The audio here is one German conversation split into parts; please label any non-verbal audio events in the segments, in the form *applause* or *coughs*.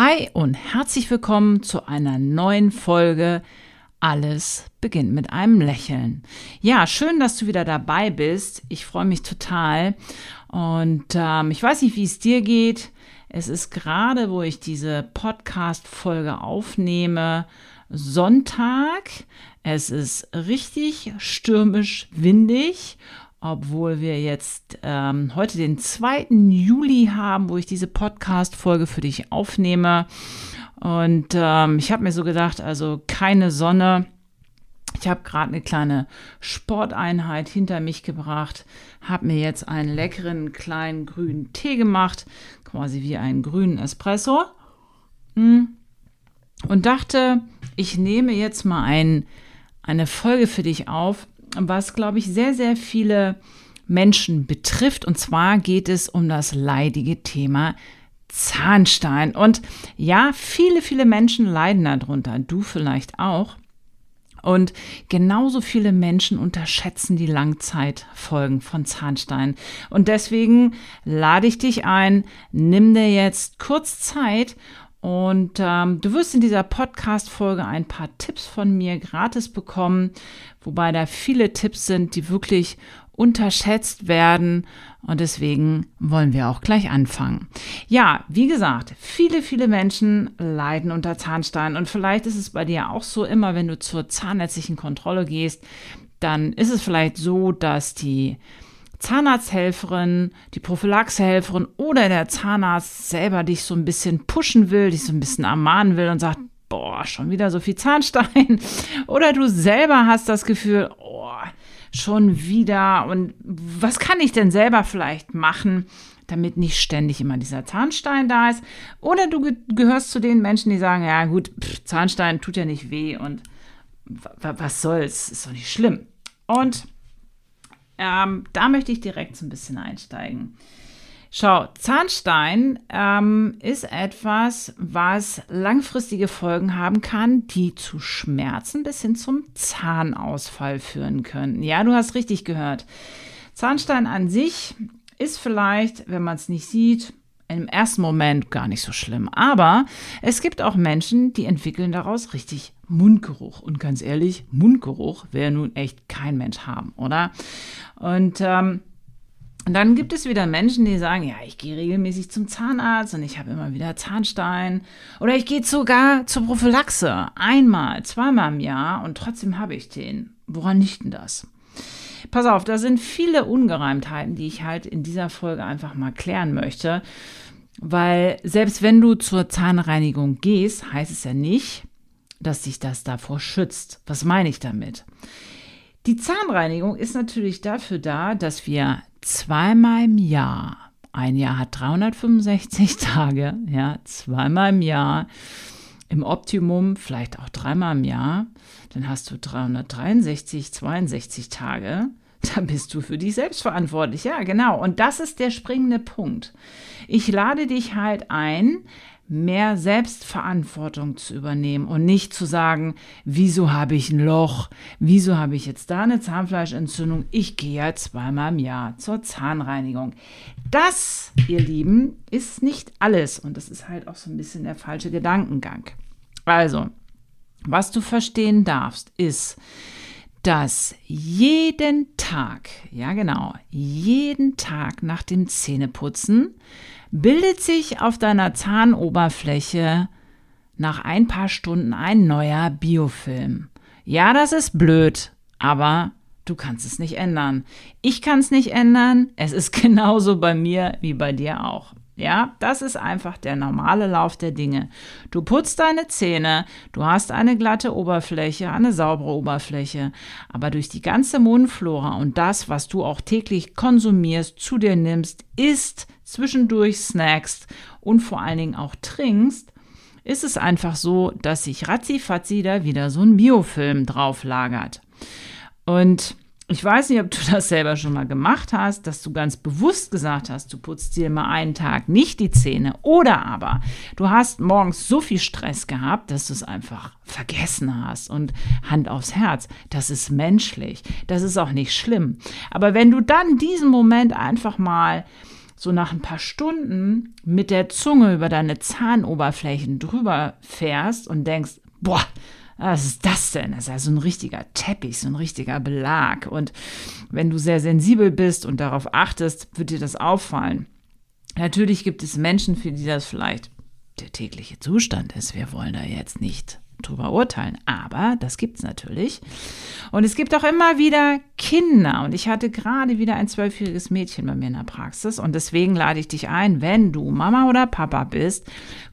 Hi und herzlich willkommen zu einer neuen Folge Alles beginnt mit einem Lächeln. Ja, schön, dass du wieder dabei bist. Ich freue mich total. Und ähm, ich weiß nicht, wie es dir geht. Es ist gerade, wo ich diese Podcast-Folge aufnehme, Sonntag. Es ist richtig stürmisch windig obwohl wir jetzt ähm, heute den 2. Juli haben, wo ich diese Podcast-Folge für dich aufnehme. Und ähm, ich habe mir so gedacht, also keine Sonne. Ich habe gerade eine kleine Sporteinheit hinter mich gebracht, habe mir jetzt einen leckeren kleinen grünen Tee gemacht, quasi wie einen grünen Espresso. Hm. Und dachte, ich nehme jetzt mal ein, eine Folge für dich auf, was, glaube ich, sehr, sehr viele Menschen betrifft. Und zwar geht es um das leidige Thema Zahnstein. Und ja, viele, viele Menschen leiden darunter. Du vielleicht auch. Und genauso viele Menschen unterschätzen die Langzeitfolgen von Zahnstein. Und deswegen lade ich dich ein, nimm dir jetzt kurz Zeit und ähm, du wirst in dieser Podcast-Folge ein paar Tipps von mir gratis bekommen, wobei da viele Tipps sind, die wirklich unterschätzt werden. Und deswegen wollen wir auch gleich anfangen. Ja, wie gesagt, viele, viele Menschen leiden unter Zahnstein. Und vielleicht ist es bei dir auch so, immer wenn du zur zahnärztlichen Kontrolle gehst, dann ist es vielleicht so, dass die Zahnarzthelferin, die Prophylaxehelferin oder der Zahnarzt selber dich so ein bisschen pushen will, dich so ein bisschen ermahnen will und sagt, boah, schon wieder so viel Zahnstein. *laughs* Oder du selber hast das Gefühl, oh, schon wieder. Und was kann ich denn selber vielleicht machen, damit nicht ständig immer dieser Zahnstein da ist? Oder du gehörst zu den Menschen, die sagen, ja gut, pff, Zahnstein tut ja nicht weh und was soll's, ist doch nicht schlimm. Und ähm, da möchte ich direkt so ein bisschen einsteigen. Schau, Zahnstein ähm, ist etwas, was langfristige Folgen haben kann, die zu Schmerzen bis hin zum Zahnausfall führen können. Ja, du hast richtig gehört. Zahnstein an sich ist vielleicht, wenn man es nicht sieht, im ersten Moment gar nicht so schlimm. Aber es gibt auch Menschen, die entwickeln daraus richtig Mundgeruch. Und ganz ehrlich, Mundgeruch wäre nun echt kein Mensch haben, oder? Und ähm, dann gibt es wieder Menschen, die sagen, ja, ich gehe regelmäßig zum Zahnarzt und ich habe immer wieder Zahnstein. Oder ich gehe sogar zur Prophylaxe einmal, zweimal im Jahr und trotzdem habe ich den. Woran liegt denn das? Pass auf, da sind viele Ungereimtheiten, die ich halt in dieser Folge einfach mal klären möchte. Weil selbst wenn du zur Zahnreinigung gehst, heißt es ja nicht, dass sich das davor schützt. Was meine ich damit? Die Zahnreinigung ist natürlich dafür da, dass wir zweimal im Jahr, ein Jahr hat 365 *laughs* Tage, ja, zweimal im Jahr, im Optimum vielleicht auch dreimal im Jahr, dann hast du 363, 62 Tage, *laughs* da bist du für dich selbst verantwortlich. Ja, genau. Und das ist der springende Punkt. Ich lade dich halt ein, mehr Selbstverantwortung zu übernehmen und nicht zu sagen, wieso habe ich ein Loch, wieso habe ich jetzt da eine Zahnfleischentzündung, ich gehe ja zweimal im Jahr zur Zahnreinigung. Das, ihr Lieben, ist nicht alles und das ist halt auch so ein bisschen der falsche Gedankengang. Also, was du verstehen darfst, ist, dass jeden Tag, ja genau, jeden Tag nach dem Zähneputzen bildet sich auf deiner Zahnoberfläche nach ein paar Stunden ein neuer Biofilm. Ja, das ist blöd, aber du kannst es nicht ändern. Ich kann es nicht ändern. Es ist *laughs* genauso bei mir wie bei dir auch. Ja, das ist einfach der normale Lauf der Dinge. Du putzt deine Zähne, du hast eine glatte Oberfläche, eine saubere Oberfläche, aber durch die ganze Mundflora und das, was du auch täglich konsumierst, zu dir nimmst, isst, zwischendurch snackst und vor allen Dingen auch trinkst, ist es einfach so, dass sich ratzifatzi da wieder so ein Biofilm drauf lagert. Und ich weiß nicht, ob du das selber schon mal gemacht hast, dass du ganz bewusst gesagt hast, du putzt dir mal einen Tag nicht die Zähne. Oder aber du hast morgens so viel Stress gehabt, dass du es einfach vergessen hast. Und Hand aufs Herz, das ist menschlich. Das ist auch nicht schlimm. Aber wenn du dann diesen Moment einfach mal so nach ein paar Stunden mit der Zunge über deine Zahnoberflächen drüber fährst und denkst, boah, was ist das denn? Das ist ja so ein richtiger Teppich, so ein richtiger Belag. Und wenn du sehr sensibel bist und darauf achtest, wird dir das auffallen. Natürlich gibt es Menschen, für die das vielleicht der tägliche Zustand ist. Wir wollen da jetzt nicht drüber urteilen. Aber das gibt es natürlich. Und es gibt auch immer wieder Kinder. Und ich hatte gerade wieder ein zwölfjähriges Mädchen bei mir in der Praxis. Und deswegen lade ich dich ein, wenn du Mama oder Papa bist,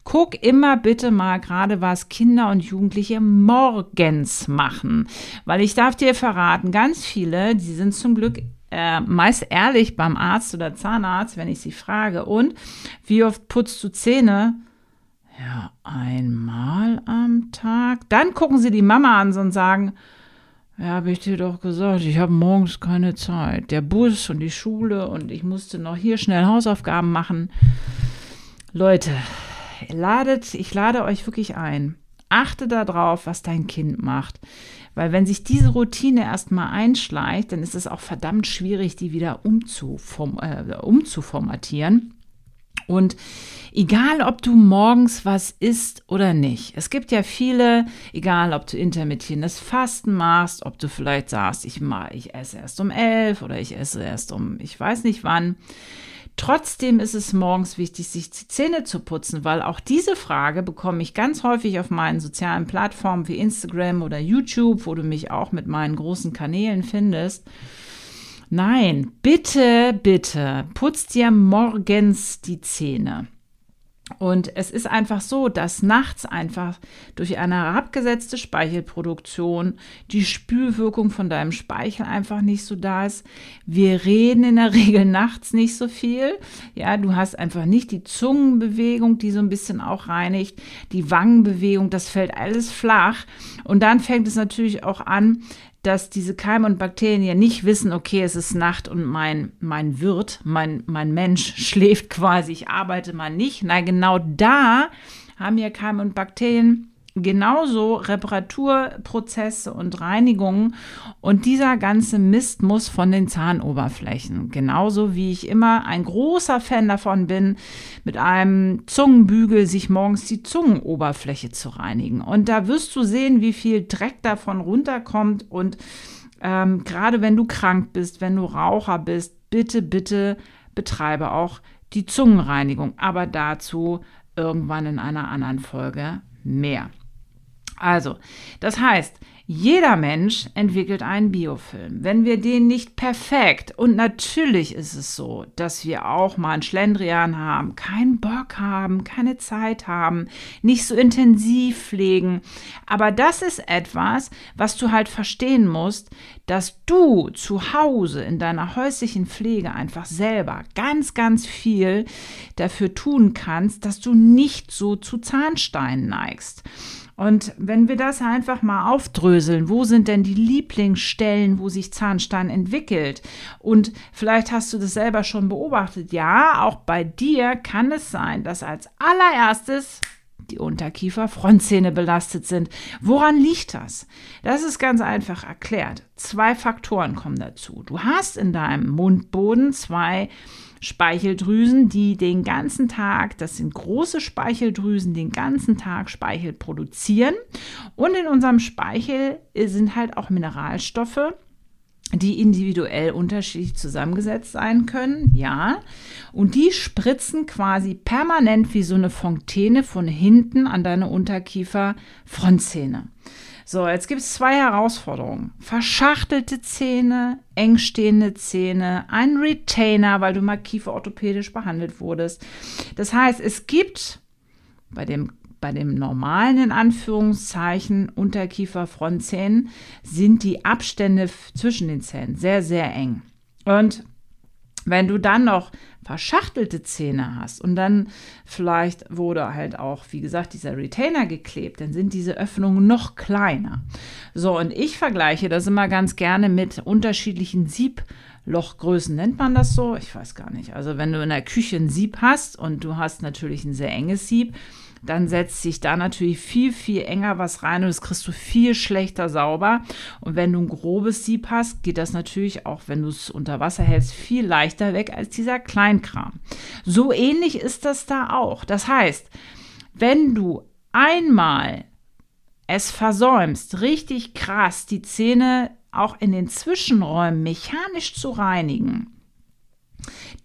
guck immer bitte mal gerade, was Kinder und Jugendliche morgens machen. Weil ich darf dir verraten, ganz viele, die sind zum Glück äh, meist ehrlich beim Arzt oder Zahnarzt, wenn ich sie frage. Und wie oft putzt du Zähne? Ja, einmal am Tag. Dann gucken sie die Mama an und sagen, ja, habe ich dir doch gesagt, ich habe morgens keine Zeit. Der Bus und die Schule und ich musste noch hier schnell Hausaufgaben machen. Leute, ladet, ich lade euch wirklich ein. Achte darauf, was dein Kind macht. Weil wenn sich diese Routine erstmal einschleicht, dann ist es auch verdammt schwierig, die wieder umzuform äh, umzuformatieren. Und egal, ob du morgens was isst oder nicht, es gibt ja viele, egal, ob du intermittierendes Fasten machst, ob du vielleicht sagst, ich, mach, ich esse erst um elf oder ich esse erst um, ich weiß nicht wann. Trotzdem ist es morgens wichtig, sich die Zähne zu putzen, weil auch diese Frage bekomme ich ganz häufig auf meinen sozialen Plattformen wie Instagram oder YouTube, wo du mich auch mit meinen großen Kanälen findest. Nein, bitte, bitte, putz dir morgens die Zähne. Und es ist einfach so, dass nachts einfach durch eine herabgesetzte Speichelproduktion die Spülwirkung von deinem Speichel einfach nicht so da ist. Wir reden in der *laughs* Regel nachts nicht so viel. Ja, du hast einfach nicht die Zungenbewegung, die so ein bisschen auch reinigt, die Wangenbewegung, das fällt alles flach. Und dann fängt es natürlich auch an, dass diese Keime und Bakterien ja nicht wissen, okay, es ist Nacht und mein, mein Wirt, mein, mein Mensch *laughs* schläft quasi, ich arbeite mal nicht. Nein, genau da haben ja Keime und Bakterien genauso Reparaturprozesse und Reinigungen und dieser ganze Mist muss von den Zahnoberflächen. Genauso wie ich immer ein großer Fan davon bin, mit einem Zungenbügel sich morgens die Zungenoberfläche zu reinigen. Und da wirst du sehen, wie viel Dreck davon runterkommt und ähm, gerade wenn du krank bist, wenn du Raucher bist, bitte, bitte betreibe auch die Zungenreinigung. Aber dazu irgendwann in einer anderen Folge mehr. Also, das heißt, jeder Mensch entwickelt einen Biofilm. Wenn wir den nicht perfekt, und natürlich ist es so, dass wir auch mal einen Schlendrian haben, keinen Bock haben, keine Zeit haben, nicht so intensiv pflegen. Aber das ist etwas, was du halt verstehen musst, dass du zu Hause in deiner häuslichen Pflege einfach selber ganz, ganz viel dafür tun kannst, dass du nicht so zu Zahnsteinen neigst. Und wenn wir das einfach mal aufdröseln, wo sind denn die Lieblingsstellen, wo sich Zahnstein entwickelt? Und vielleicht hast du das selber schon beobachtet. Ja, auch bei dir kann es sein, dass als allererstes die Unterkiefer-Frontzähne belastet sind. Woran liegt das? Das ist ganz einfach erklärt. Zwei Faktoren kommen dazu. Du hast in deinem Mundboden zwei Speicheldrüsen, die den ganzen Tag, das sind große Speicheldrüsen, den ganzen Tag Speichel produzieren. Und in unserem Speichel sind halt auch Mineralstoffe, die individuell unterschiedlich zusammengesetzt sein können, ja. Und die spritzen quasi permanent wie so eine Fontäne von hinten an deine Unterkiefer-Frontzähne. So, jetzt gibt es zwei Herausforderungen. Verschachtelte Zähne, engstehende Zähne, ein Retainer, weil du mal kieferorthopädisch behandelt wurdest. Das heißt, es gibt bei dem bei dem normalen, in Anführungszeichen, Unterkiefer-Frontzähnen sind die Abstände zwischen den Zähnen sehr, sehr eng. Und wenn du dann noch verschachtelte Zähne hast und dann vielleicht wurde halt auch, wie gesagt, dieser Retainer geklebt, dann sind diese Öffnungen noch kleiner. So, und ich vergleiche das immer ganz gerne mit unterschiedlichen Sieblochgrößen. Nennt man das so? Ich weiß gar nicht. Also wenn du in der Küche ein Sieb hast und du hast natürlich ein sehr enges Sieb, dann setzt sich da natürlich viel, viel enger was rein und das kriegst du viel schlechter sauber. Und wenn du ein grobes Sieb hast, geht das natürlich auch, wenn du es unter Wasser hältst, viel leichter weg als dieser Kleinkram. So ähnlich ist das da auch. Das heißt, wenn du einmal es versäumst, richtig krass die Zähne auch in den Zwischenräumen mechanisch zu reinigen,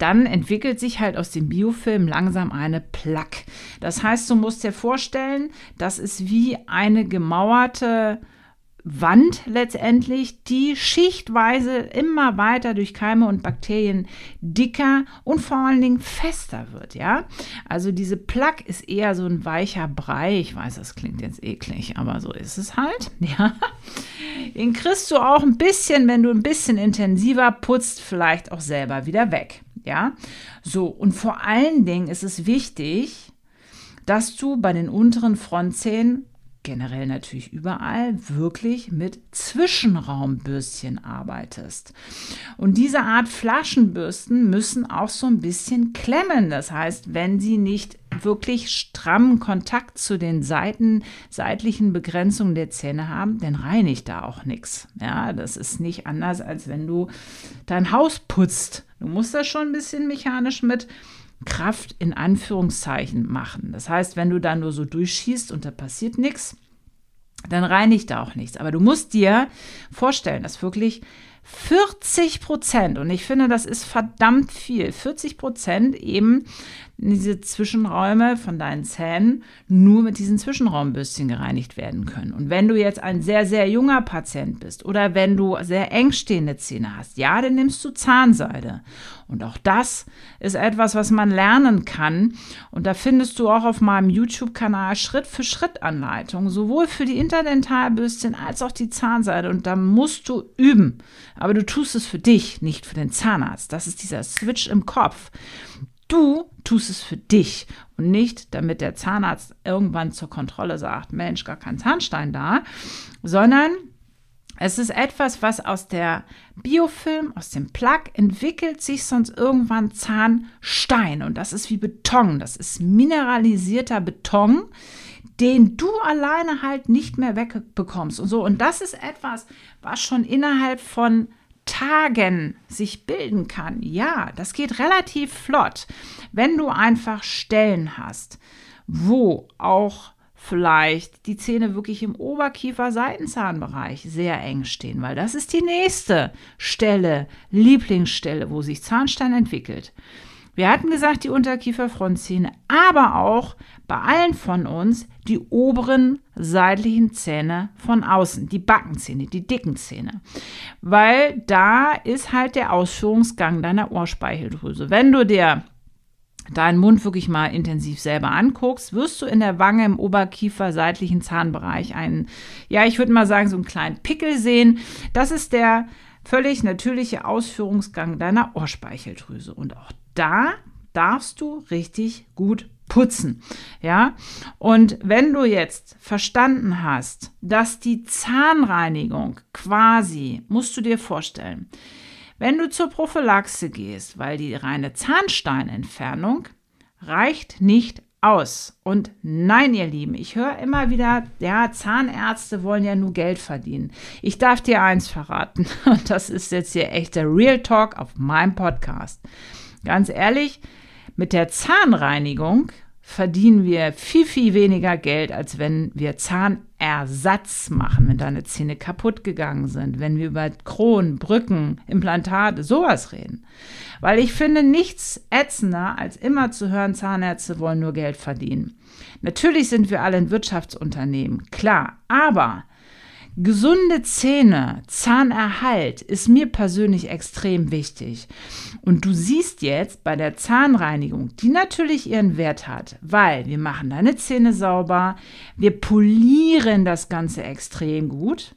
dann entwickelt sich halt aus dem Biofilm langsam eine Plaque. Das heißt, du musst dir vorstellen, das ist wie eine gemauerte Wand letztendlich, die schichtweise immer weiter durch Keime und Bakterien dicker und vor allen Dingen fester wird, ja. Also diese Plaque ist eher so ein weicher Brei. Ich weiß, das klingt jetzt eklig, aber so ist es halt, *laughs* ja. Den kriegst du auch ein bisschen, wenn du ein bisschen intensiver putzt, vielleicht auch selber wieder weg, ja. So, und vor allen Dingen ist es wichtig, dass du bei den unteren Frontzähnen generell natürlich überall, wirklich mit Zwischenraumbürstchen arbeitest. Und diese Art Flaschenbürsten müssen auch so ein bisschen klemmen. Das heißt, wenn sie nicht wirklich strammen Kontakt zu den Seiten, seitlichen Begrenzungen der Zähne haben, dann reinigt da auch nichts. Ja, das ist nicht anders, als wenn du dein Haus putzt. Du musst das schon ein bisschen mechanisch mit Kraft in Anführungszeichen machen. Das heißt, wenn du da nur so durchschießt und da passiert nichts, dann reinigt da auch nichts. Aber du musst dir vorstellen, dass wirklich 40 Prozent, und ich finde, das ist verdammt viel, 40 Prozent eben diese Zwischenräume von deinen Zähnen nur mit diesen Zwischenraumbürstchen gereinigt werden können. Und wenn du jetzt ein sehr, sehr junger Patient bist oder wenn du sehr eng stehende Zähne hast, ja, dann nimmst du Zahnseide. Und auch das ist etwas, was man lernen kann. Und da findest du auch auf meinem YouTube-Kanal Schritt für Schritt Anleitungen, sowohl für die Interdentalbürstchen als auch die Zahnseide. Und da musst du üben. Aber du tust es für dich, nicht für den Zahnarzt. Das ist dieser Switch im Kopf. Du tust es für dich und nicht, damit der Zahnarzt irgendwann zur Kontrolle sagt, Mensch, gar kein Zahnstein da, sondern es ist etwas, was aus der Biofilm, aus dem Plug entwickelt sich sonst irgendwann Zahnstein. Und das ist wie Beton, das ist mineralisierter Beton, den du alleine halt nicht mehr wegbekommst. Und so. Und das ist etwas, was schon innerhalb von Tagen sich bilden kann, ja, das geht relativ flott, wenn du einfach Stellen hast, wo auch vielleicht die Zähne wirklich im Oberkiefer-Seitenzahnbereich sehr eng stehen, weil das ist die nächste Stelle, Lieblingsstelle, wo sich Zahnstein entwickelt. Wir hatten gesagt, die Unterkiefer-Frontzähne, aber auch bei allen von uns die oberen seitlichen Zähne von außen, die Backenzähne, die dicken Zähne. Weil da ist halt der Ausführungsgang deiner Ohrspeicheldrüse. Wenn du dir deinen Mund wirklich mal intensiv selber anguckst, wirst du in der Wange im Oberkiefer seitlichen Zahnbereich einen, ja, ich würde mal sagen, so einen kleinen Pickel sehen. Das ist der völlig natürliche Ausführungsgang deiner Ohrspeicheldrüse. Und auch da darfst du richtig gut putzen. Ja, und wenn du jetzt verstanden hast, dass die Zahnreinigung quasi, musst du dir vorstellen, wenn du zur Prophylaxe gehst, weil die reine Zahnsteinentfernung reicht nicht aus. Und nein, ihr Lieben, ich höre immer wieder, ja, Zahnärzte wollen ja nur Geld verdienen. Ich darf dir eins verraten, *laughs* und das ist jetzt hier echt der Real Talk auf meinem Podcast. Ganz ehrlich, mit der Zahnreinigung verdienen wir viel, viel weniger Geld, als wenn wir Zahnersatz machen, wenn deine Zähne kaputt gegangen sind, wenn wir über Kronen, Brücken, Implantate, sowas reden. Weil ich finde nichts ätzender, als immer zu hören, Zahnärzte wollen nur Geld verdienen. Natürlich sind wir alle ein Wirtschaftsunternehmen, klar, aber Gesunde Zähne, Zahnerhalt ist mir persönlich extrem wichtig. Und du siehst jetzt bei der Zahnreinigung, die natürlich ihren Wert hat, weil wir machen deine Zähne sauber, wir polieren das Ganze extrem gut.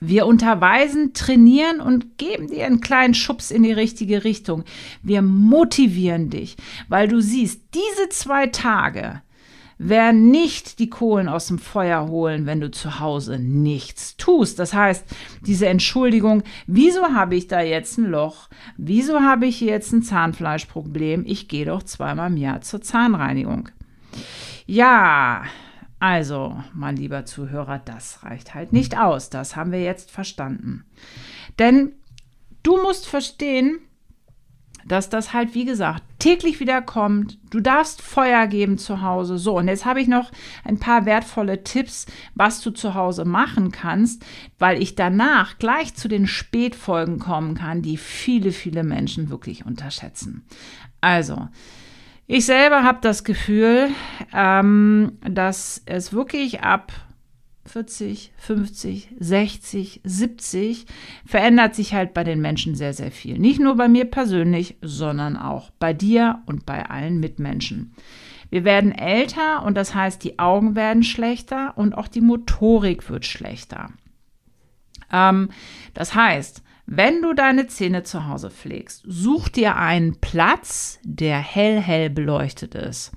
Wir unterweisen, trainieren und geben dir einen kleinen Schubs in die richtige Richtung. Wir motivieren dich, weil du siehst, diese zwei Tage, Wer nicht die Kohlen aus dem Feuer holen, wenn du zu Hause nichts tust. Das heißt, diese Entschuldigung, wieso habe ich da jetzt ein Loch? Wieso habe ich jetzt ein Zahnfleischproblem? Ich gehe doch zweimal im Jahr zur Zahnreinigung. Ja, also, mein lieber Zuhörer, das reicht halt nicht aus. Das haben wir jetzt verstanden. Denn du musst verstehen, dass das halt, wie gesagt, täglich wieder kommt. Du darfst Feuer geben zu Hause. So, und jetzt habe ich noch ein paar wertvolle Tipps, was du zu Hause machen kannst, weil ich danach gleich zu den Spätfolgen kommen kann, die viele, viele Menschen wirklich unterschätzen. Also, ich selber habe das Gefühl, ähm, dass es wirklich ab 40, 50, 60, 70 verändert sich halt bei den Menschen sehr, sehr viel. Nicht nur bei mir persönlich, sondern auch bei dir und bei allen Mitmenschen. Wir werden älter und das heißt, die Augen werden schlechter und auch die Motorik wird schlechter. Ähm, das heißt, wenn du deine Zähne zu Hause pflegst, such dir einen Platz, der hell, hell beleuchtet ist.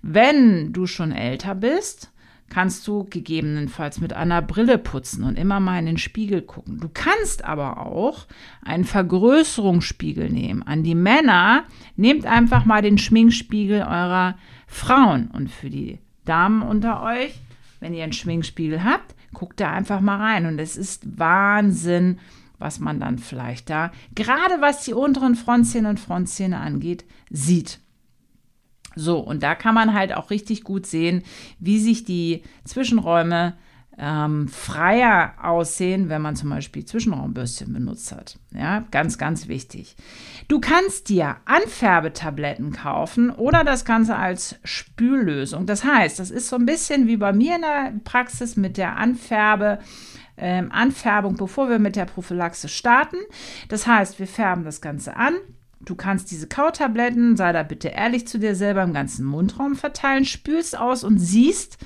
Wenn du schon älter bist, kannst du gegebenenfalls mit einer Brille putzen und immer mal in den Spiegel gucken. Du kannst aber auch einen Vergrößerungsspiegel nehmen. An die Männer, nehmt einfach mal den Schminkspiegel eurer Frauen. Und für die Damen unter euch, wenn ihr einen Schminkspiegel habt, guckt da einfach mal rein. Und es ist Wahnsinn, was man dann vielleicht da, gerade was die unteren Frontzähne und Frontzähne angeht, sieht. So, und da kann man halt auch richtig gut sehen, wie sich die Zwischenräume ähm, freier aussehen, wenn man zum Beispiel Zwischenraumbürstchen benutzt hat. Ja, ganz, ganz wichtig. Du kannst dir Anfärbetabletten kaufen oder das Ganze als Spüllösung. Das heißt, das ist so ein bisschen wie bei mir in der Praxis mit der Anfärbe. Ähm, Anfärbung, bevor wir mit der Prophylaxe starten. Das heißt, wir färben das Ganze an, Du kannst diese Kautabletten, sei da bitte ehrlich zu dir selber, im ganzen Mundraum verteilen, spülst aus und siehst,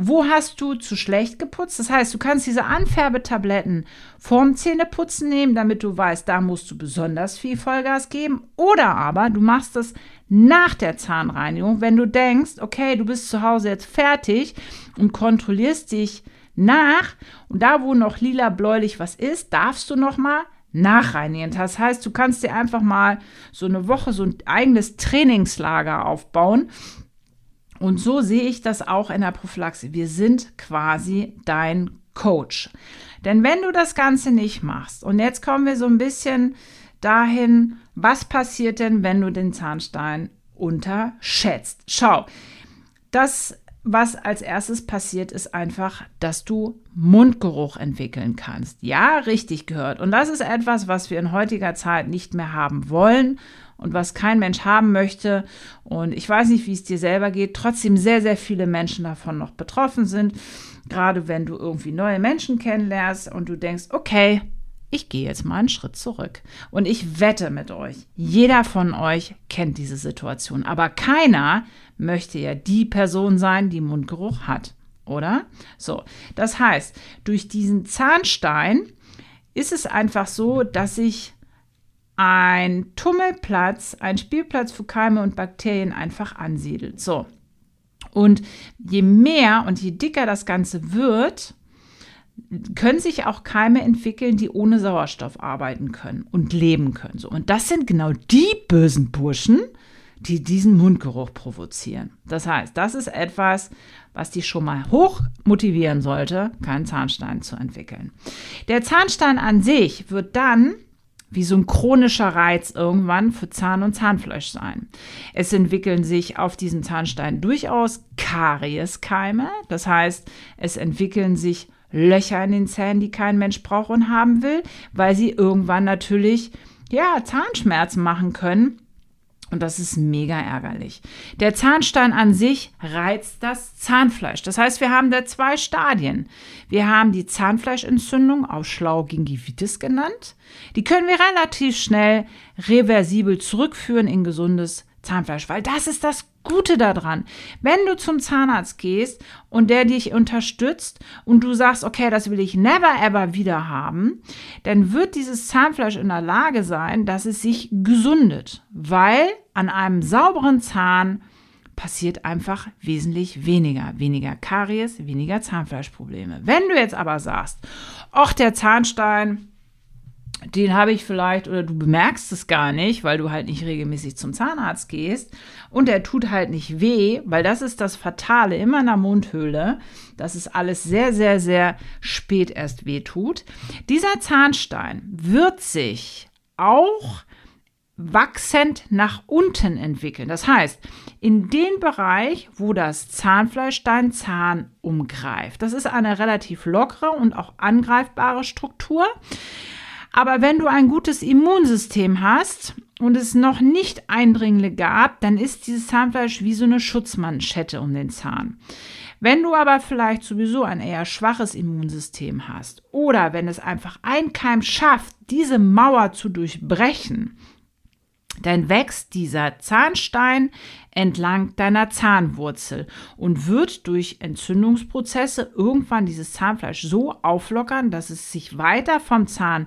wo hast du zu schlecht geputzt. Das heißt, du kannst diese Anfärbetabletten vorm Zähneputzen nehmen, damit du weißt, da musst du besonders viel Vollgas geben. Oder aber du machst das nach der Zahnreinigung, wenn du denkst, okay, du bist zu Hause jetzt fertig und kontrollierst dich nach und da, wo noch lila bläulich was ist, darfst du noch mal nachreinigen. Das heißt, du kannst dir einfach mal so eine Woche so ein eigenes Trainingslager aufbauen. Und so sehe ich das auch in der Prophylaxe. Wir sind quasi dein Coach. Denn wenn du das Ganze nicht machst, und jetzt kommen wir so ein bisschen dahin, was passiert denn, wenn du den Zahnstein unterschätzt? Schau, das was als erstes passiert, ist einfach, dass du Mundgeruch entwickeln kannst. Ja, richtig gehört. Und das ist etwas, was wir in heutiger Zeit nicht mehr haben wollen und was kein Mensch haben möchte. Und ich weiß nicht, wie es dir selber geht. Trotzdem sehr, sehr viele Menschen davon noch betroffen sind. Gerade wenn du irgendwie neue Menschen kennenlernst und du denkst, okay, ich gehe jetzt mal einen Schritt zurück. Und ich wette mit euch, jeder von euch kennt diese Situation, aber keiner möchte ja die Person sein, die Mundgeruch hat, oder? So, das heißt, durch diesen Zahnstein ist es einfach so, dass sich ein Tummelplatz, ein Spielplatz für Keime und Bakterien einfach ansiedelt. So. Und je mehr und je dicker das Ganze wird, können sich auch Keime entwickeln, die ohne Sauerstoff arbeiten können und leben können. So. Und das sind genau die bösen Burschen, die diesen Mundgeruch provozieren. Das heißt, das ist etwas, was dich schon mal hoch motivieren sollte, keinen Zahnstein zu entwickeln. Der Zahnstein an sich wird dann wie so ein chronischer Reiz irgendwann für Zahn und Zahnfleisch sein. Es entwickeln sich auf diesem Zahnstein durchaus Karieskeime. Das heißt, es entwickeln sich Löcher in den Zähnen, die kein Mensch braucht und haben will, weil sie irgendwann natürlich ja, Zahnschmerzen machen können. Und das ist mega ärgerlich. Der Zahnstein an sich reizt das Zahnfleisch. Das heißt, wir haben da zwei Stadien. Wir haben die Zahnfleischentzündung, auch schlau Gingivitis genannt. Die können wir relativ schnell reversibel zurückführen in gesundes Zahnfleisch, weil das ist das Gute daran. Wenn du zum Zahnarzt gehst und der dich unterstützt und du sagst, okay, das will ich never ever wieder haben, dann wird dieses Zahnfleisch in der Lage sein, dass es sich gesundet, weil an einem sauberen Zahn passiert einfach wesentlich weniger. Weniger Karies, weniger Zahnfleischprobleme. Wenn du jetzt aber sagst, ach, der Zahnstein, den habe ich vielleicht oder du bemerkst es gar nicht, weil du halt nicht regelmäßig zum Zahnarzt gehst und der tut halt nicht weh, weil das ist das Fatale immer in der Mundhöhle, dass es alles sehr, sehr, sehr spät erst weh tut. Dieser Zahnstein wird sich auch wachsend nach unten entwickeln. Das heißt, in den Bereich, wo das Zahnfleisch deinen Zahn umgreift. Das ist eine relativ lockere und auch angreifbare Struktur. Aber wenn du ein gutes Immunsystem hast und es noch nicht Eindringlinge gab, dann ist dieses Zahnfleisch wie so eine Schutzmanschette um den Zahn. Wenn du aber vielleicht sowieso ein eher schwaches Immunsystem hast oder wenn es einfach ein Keim schafft, diese Mauer zu durchbrechen, dann wächst dieser Zahnstein entlang deiner Zahnwurzel und wird durch Entzündungsprozesse irgendwann dieses Zahnfleisch so auflockern, dass es sich weiter vom Zahn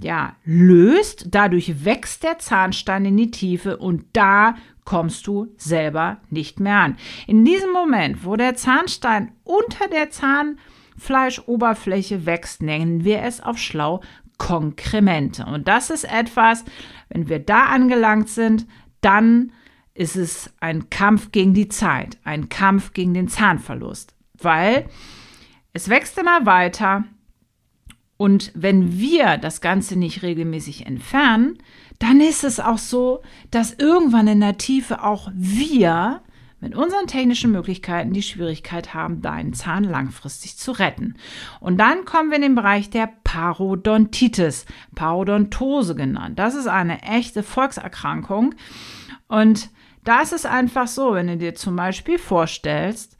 ja, löst. Dadurch wächst der Zahnstein in die Tiefe und da kommst du selber nicht mehr an. In diesem Moment, wo der Zahnstein unter der Zahnfleischoberfläche wächst, nennen wir es auf schlau Konkremente. Und das ist etwas, wenn wir da angelangt sind, dann ist es ein Kampf gegen die Zeit, ein Kampf gegen den Zahnverlust, weil es wächst immer weiter und wenn wir das Ganze nicht regelmäßig entfernen, dann ist es auch so, dass irgendwann in der Tiefe auch wir mit unseren technischen Möglichkeiten die Schwierigkeit haben, deinen Zahn langfristig zu retten. Und dann kommen wir in den Bereich der Parodontitis, Parodontose genannt. Das ist eine echte Volkserkrankung. Und da ist einfach so, wenn du dir zum Beispiel vorstellst,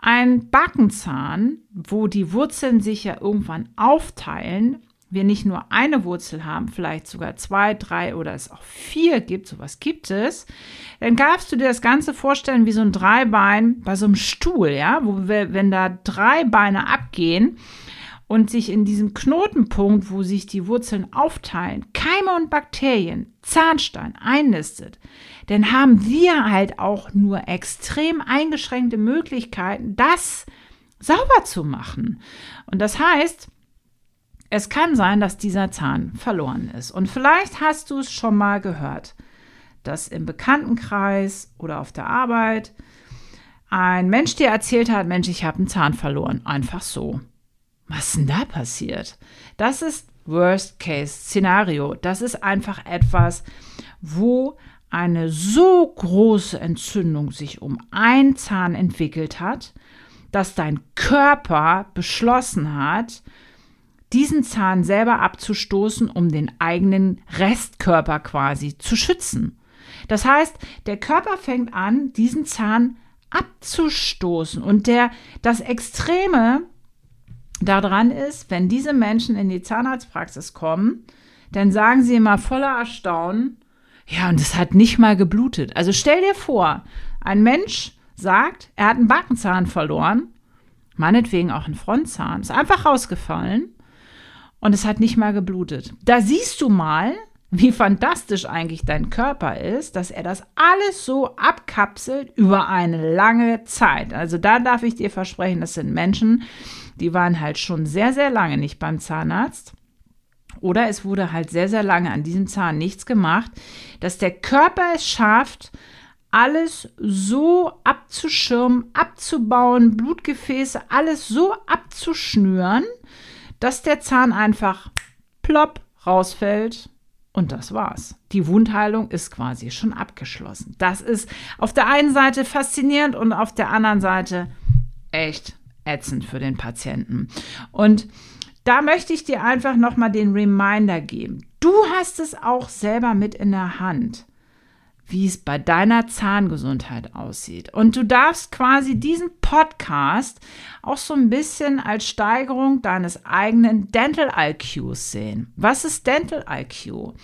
ein Backenzahn, wo die Wurzeln sich ja irgendwann aufteilen, wir nicht nur eine Wurzel haben, vielleicht sogar zwei, drei oder es auch vier gibt, sowas gibt es, dann darfst du dir das Ganze vorstellen wie so ein Dreibein bei so einem Stuhl, ja, wo wir, wenn da drei Beine abgehen und sich in diesem Knotenpunkt, wo sich die Wurzeln aufteilen, Keime und Bakterien, Zahnstein einnistet, dann haben wir halt auch nur extrem eingeschränkte Möglichkeiten, das sauber zu machen. Und das heißt, es kann sein, dass dieser Zahn verloren ist. Und vielleicht hast du es schon mal gehört, dass im Bekanntenkreis oder auf der Arbeit ein Mensch dir erzählt hat, Mensch, ich habe einen Zahn verloren. Einfach so. Was ist denn da passiert? Das ist Worst-Case-Szenario. Das ist einfach etwas, wo eine so große Entzündung sich um einen Zahn entwickelt hat, dass dein Körper beschlossen hat, diesen Zahn selber abzustoßen, um den eigenen Restkörper quasi zu schützen. Das heißt, der Körper fängt an, diesen Zahn abzustoßen. Und der, das Extreme daran ist, wenn diese Menschen in die Zahnarztpraxis kommen, dann sagen sie immer voller Erstaunen, ja, und es hat nicht mal geblutet. Also stell dir vor, ein Mensch sagt, er hat einen Backenzahn verloren, meinetwegen auch einen Frontzahn, ist einfach rausgefallen und es hat nicht mal geblutet. Da siehst du mal, wie fantastisch eigentlich dein Körper ist, dass er das alles so abkapselt über eine lange Zeit. Also da darf ich dir versprechen, das sind Menschen, die waren halt schon sehr, sehr lange nicht beim Zahnarzt. Oder es wurde halt sehr, sehr lange an diesem Zahn nichts gemacht, dass der Körper es schafft, alles so abzuschirmen, abzubauen, Blutgefäße, alles so abzuschnüren, dass der Zahn einfach plopp rausfällt und das war's. Die Wundheilung ist quasi schon abgeschlossen. Das ist auf der einen Seite faszinierend und auf der anderen Seite echt ätzend für den Patienten. Und da möchte ich dir einfach nochmal den Reminder geben. Du hast es auch selber mit in der Hand wie es bei deiner Zahngesundheit aussieht. Und du darfst quasi diesen Podcast auch so ein bisschen als Steigerung deines eigenen Dental IQs sehen. Was ist Dental IQ?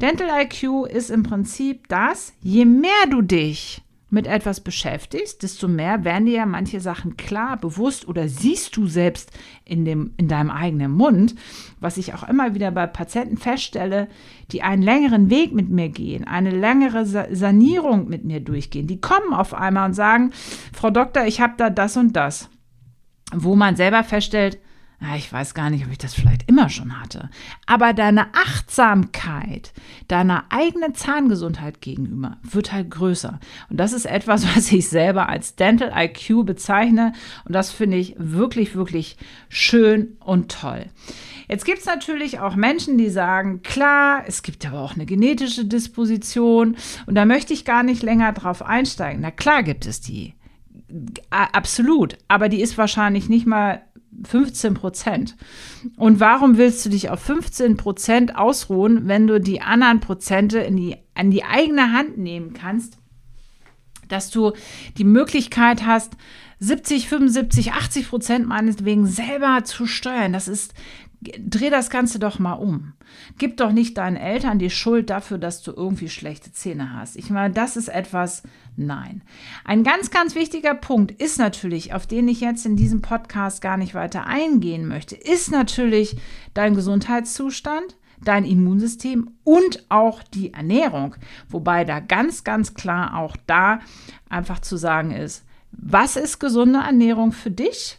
Dental IQ ist im Prinzip das, je mehr du dich mit etwas beschäftigst, desto mehr werden dir ja manche Sachen klar, bewusst oder siehst du selbst in, dem, in deinem eigenen Mund, was ich auch immer wieder bei Patienten feststelle, die einen längeren Weg mit mir gehen, eine längere Sanierung mit mir durchgehen. Die kommen auf einmal und sagen, Frau Doktor, ich habe da das und das, wo man selber feststellt, ich weiß gar nicht, ob ich das vielleicht immer schon hatte, aber deine Achtsamkeit deiner eigenen Zahngesundheit gegenüber wird halt größer. Und das ist etwas, *laughs* was ich selber als Dental IQ bezeichne. Und das finde ich wirklich, wirklich schön und toll. Jetzt gibt es natürlich auch Menschen, die sagen, klar, es gibt aber auch eine genetische Disposition und da möchte ich gar nicht länger drauf einsteigen. Na klar gibt es die. Absolut. Aber die ist wahrscheinlich nicht mal 15 Prozent. Und warum willst du dich auf 15 Prozent ausruhen, wenn du die anderen Prozente in die, an die eigene Hand nehmen kannst, dass du die Möglichkeit hast, 70, 75, 80 Prozent meinetwegen selber zu steuern. Das ist dreh das Ganze doch mal um. Gib doch nicht deinen Eltern die Schuld dafür, dass du irgendwie schlechte Zähne hast. Ich meine, das ist etwas, nein. Ein ganz, ganz wichtiger Punkt ist natürlich, auf den ich jetzt in diesem Podcast gar nicht weiter eingehen möchte, ist natürlich dein Gesundheitszustand, dein Immunsystem und auch die Ernährung. Wobei da ganz, ganz klar auch da einfach zu sagen ist, was ist gesunde Ernährung für dich?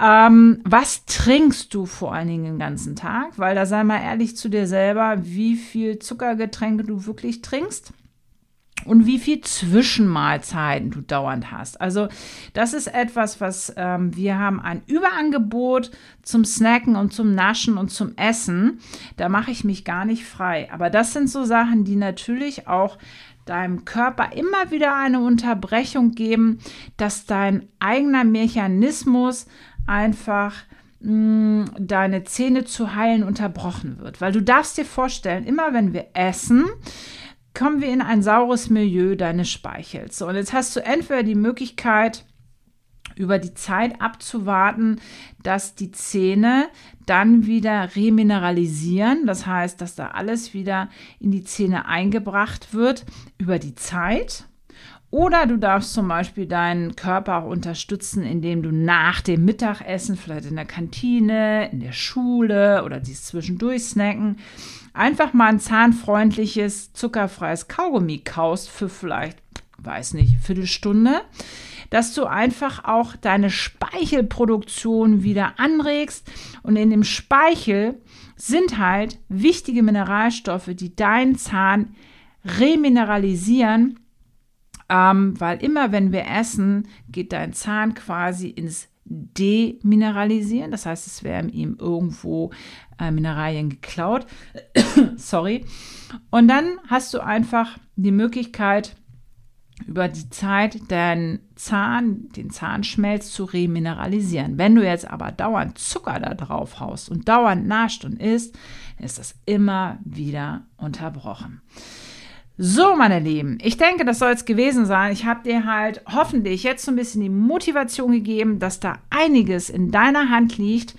Ähm, was trinkst du vor allen Dingen den ganzen Tag? Weil da sei mal ehrlich zu dir selber, wie viel Zuckergetränke du wirklich trinkst und wie viel Zwischenmahlzeiten du dauernd hast. Also das ist etwas, was ähm, wir haben ein Überangebot zum Snacken und zum Naschen und zum Essen. Da mache ich mich gar nicht frei. Aber das sind so Sachen, die natürlich auch deinem Körper immer wieder eine Unterbrechung geben, dass dein eigener Mechanismus einfach mh, mm, deine Zähne zu heilen unterbrochen wird. Weil du darfst dir vorstellen, immer wenn wir essen, kommen wir in ein saures Milieu deines Speichels. So, und jetzt hast du entweder die Möglichkeit, über die Zeit abzuwarten, dass die Zähne dann wieder remineralisieren. Das heißt, dass da alles wieder in die Zähne eingebracht wird über die Zeit. Oder du darfst zum Beispiel deinen Körper auch unterstützen, indem du nach dem Mittagessen, vielleicht in der Kantine, in der Schule oder dies zwischendurch snacken, einfach mal ein zahnfreundliches, zuckerfreies Kaugummi kaust für vielleicht, weiß nicht, Viertelstunde, dass du einfach auch deine Speichelproduktion wieder anregst. Und in dem Speichel sind halt wichtige Mineralstoffe, die deinen Zahn remineralisieren ähm, weil immer wenn wir essen, geht dein Zahn quasi ins Demineralisieren. Das heißt, es werden ihm irgendwo äh, Mineralien geklaut. *coughs* Sorry. Und dann hast du einfach die Möglichkeit, über die Zeit deinen Zahn, den Zahnschmelz zu remineralisieren. Wenn du jetzt aber dauernd Zucker da drauf haust und dauernd nascht und isst, ist das immer wieder unterbrochen. So, meine Lieben, ich denke, das soll es gewesen sein. Ich habe dir halt hoffentlich jetzt so ein bisschen die Motivation gegeben, dass da einiges in deiner Hand liegt,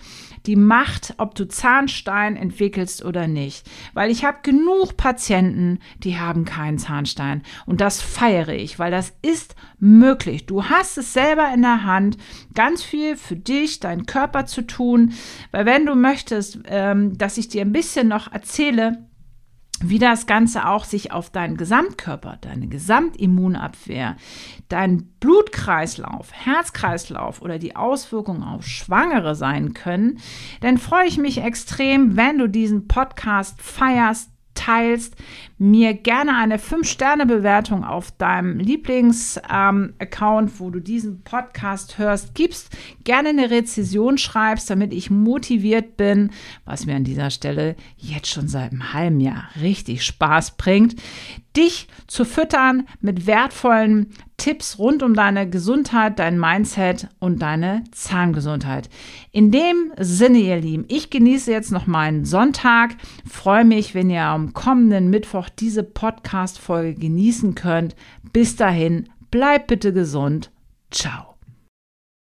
die Macht, ob du Zahnstein entwickelst oder nicht. Weil ich habe genug Patienten, die haben keinen Zahnstein. Und das feiere ich, weil das ist möglich. Du hast es selber in der Hand, ganz viel für dich, deinen Körper zu tun. Weil wenn du möchtest, ähm, dass ich dir ein bisschen noch erzähle, wie das Ganze auch sich auf deinen Gesamtkörper, deine Gesamtimmunabwehr, deinen Blutkreislauf, Herzkreislauf oder die Auswirkungen auf Schwangere sein können, dann freue ich mich extrem, wenn du diesen Podcast feierst, teilst, mir gerne eine 5-Sterne-Bewertung auf deinem Lieblings-Account, ähm, wo du diesen Podcast hörst, gibst, gerne eine Rezession schreibst, damit ich motiviert bin, was mir an dieser Stelle jetzt schon seit einem halben Jahr richtig Spaß bringt, dich zu füttern mit wertvollen Tipps rund um deine Gesundheit, dein Mindset und deine Zahngesundheit. In dem Sinne, ihr Lieben, ich genieße jetzt noch meinen Sonntag, freue mich, wenn ihr am kommenden Mittwoch diese Podcast-Folge genießen könnt. Bis dahin, bleibt bitte gesund. Ciao.